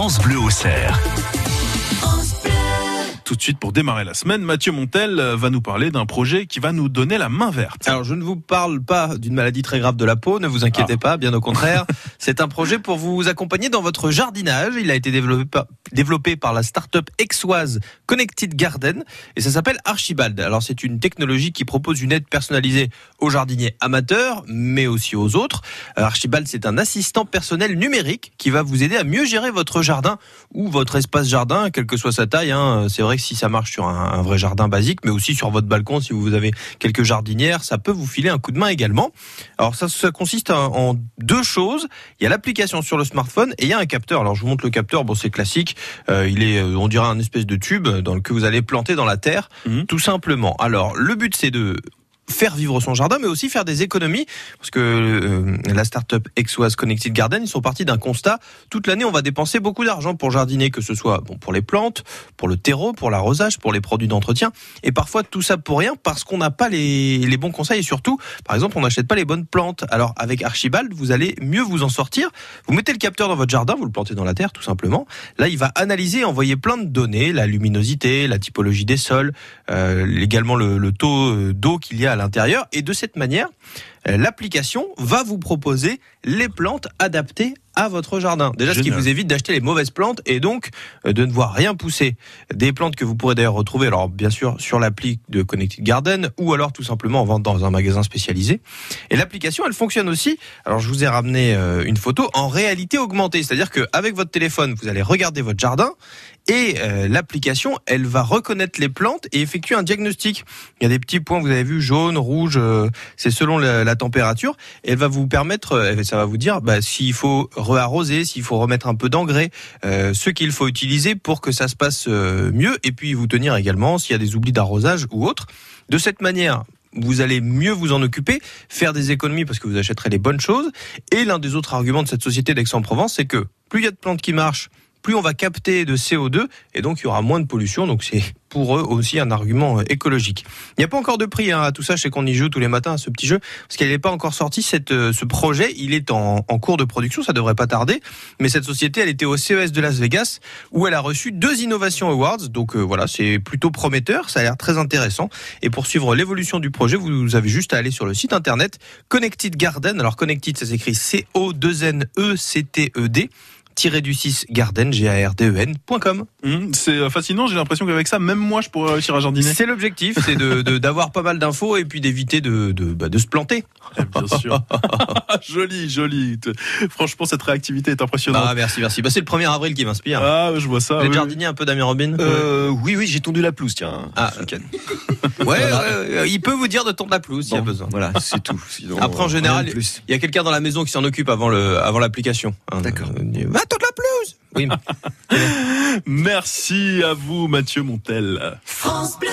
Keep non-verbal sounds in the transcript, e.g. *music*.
France Bleu au cerf. Tout de suite pour démarrer la semaine, Mathieu Montel va nous parler d'un projet qui va nous donner la main verte. Alors je ne vous parle pas d'une maladie très grave de la peau, ne vous inquiétez Ah. pas, bien au contraire. C'est un projet pour vous accompagner dans votre jardinage. Il a été développé par, développé par la start-up exoise Connected Garden et ça s'appelle Archibald. Alors c'est une technologie qui propose une aide personnalisée aux jardiniers amateurs, mais aussi aux autres. Euh, Archibald, c'est un assistant personnel numérique qui va vous aider à mieux gérer votre jardin ou votre espace jardin, quelle que soit sa taille. hein. C'est vrai que si ça marche sur un, un vrai jardin basique, mais aussi sur votre balcon, si vous avez quelques jardinières, ça peut vous filer un coup de main également. Alors ça, ça consiste en deux choses. Il y a l'application sur le smartphone et il y a un capteur. Alors je vous montre le capteur. Bon, c'est classique. Euh, il est, euh, on dirait un espèce de tube dans le que vous allez planter dans la terre, Mhm. tout simplement. Alors le but c'est de faire vivre son jardin, mais aussi faire des économies, parce que euh, la start-up Exoise Connected Garden, ils sont partis d'un constat. Toute l'année, on va dépenser beaucoup d'argent pour jardiner, que ce soit bon, pour les plantes, pour le terreau, pour l'arrosage, pour les produits d'entretien, et parfois tout ça pour rien, parce qu'on n'a pas les, les bons conseils, et surtout, par exemple, on n'achète pas les bonnes plantes. Alors avec Archibald, vous allez mieux vous en sortir. Vous mettez le capteur dans votre jardin, vous le plantez dans la terre, tout simplement. Là, il va analyser et envoyer plein de données, la luminosité, la typologie des sols, euh, également le, taux euh, d'eau qu'il y a à l'intérieur. Et de cette manière, euh, l'application va vous proposer les plantes adaptées à votre jardin. Déjà, ce qui vous évite d'acheter les mauvaises plantes et donc euh, de ne voir rien pousser. Des plantes que vous pourrez d'ailleurs retrouver, alors bien sûr, sur l'appli de Connected Garden ou alors tout simplement en vente dans un magasin spécialisé. Et l'application, elle fonctionne aussi. Alors, je vous ai ramené euh, une photo en réalité augmentée. C'est-à-dire qu'avec votre téléphone, vous allez regarder votre jardin et euh, l'application, elle va reconnaître les plantes et effectuer un diagnostic. Il y a des petits points, vous avez vu, jaune, rouge, euh, c'est selon la, température. Et elle va vous permettre, euh, ça va vous dire bah, s'il faut re-arroser, s'il faut remettre un peu d'engrais, ce qu'il faut utiliser pour que ça se passe mieux. Et puis vous tenir également s'il y a des oublis d'arrosage ou autre. De cette manière, vous allez mieux vous en occuper, faire des économies parce que vous achèterez les bonnes choses. Et l'un des autres arguments de cette société d'Aix-en-Provence, c'est que plus il y a de plantes qui marchent, plus on va capter de CO2 et donc il y aura moins de pollution. Donc c'est pour eux aussi un argument euh, écologique. Il n'y a pas encore de prix hein, à tout ça. Je sais qu'on y joue tous les matins à ce petit jeu parce qu'il n'est pas encore sorti. Cette, euh, ce projet, il est en, cours de production. Ça devrait pas tarder. Mais cette société, elle était au CES de Las Vegas où elle a reçu deux Innovation Awards. Donc euh, voilà, c'est plutôt prometteur. Ça a l'air très intéressant. Et pour suivre l'évolution du projet, vous avez juste à aller sur le site internet Connected Garden. Alors Connected, ça s'écrit C-O-2-N-E-C-T-E-D tiré du 6 garden g a r d e. Hum, c'est euh, fascinant, j'ai l'impression qu'avec ça, même moi, je pourrais réussir à jardiner. C'est l'objectif, c'est de de- d'avoir pas mal d'infos et puis d'éviter de de, bah, de se planter. *laughs* Bien sûr. *laughs* joli, joli. Te- Franchement, cette réactivité est impressionnante. Ah merci merci. Bah, c'est le 1er avril qui m'inspire. Ah, je vois ça. Vous êtes oui, jardinier un peu Damien Robin Euh, oui, oui, j'ai tondu la pelouse, tiens, Ah. week-end. *laughs* Ouais, ouais, ouais, il peut vous dire de tondre la pelouse s'il y a besoin. Voilà, c'est tout. *laughs* Sinon, Après, en euh, général. Il y a quelqu'un dans la maison qui s'en occupe avant le avant l'application. hein. D'accord. Euh, Va tondre la pelouse. Oui. oui. *laughs* Merci à vous, Mathieu Montel. France Bleu.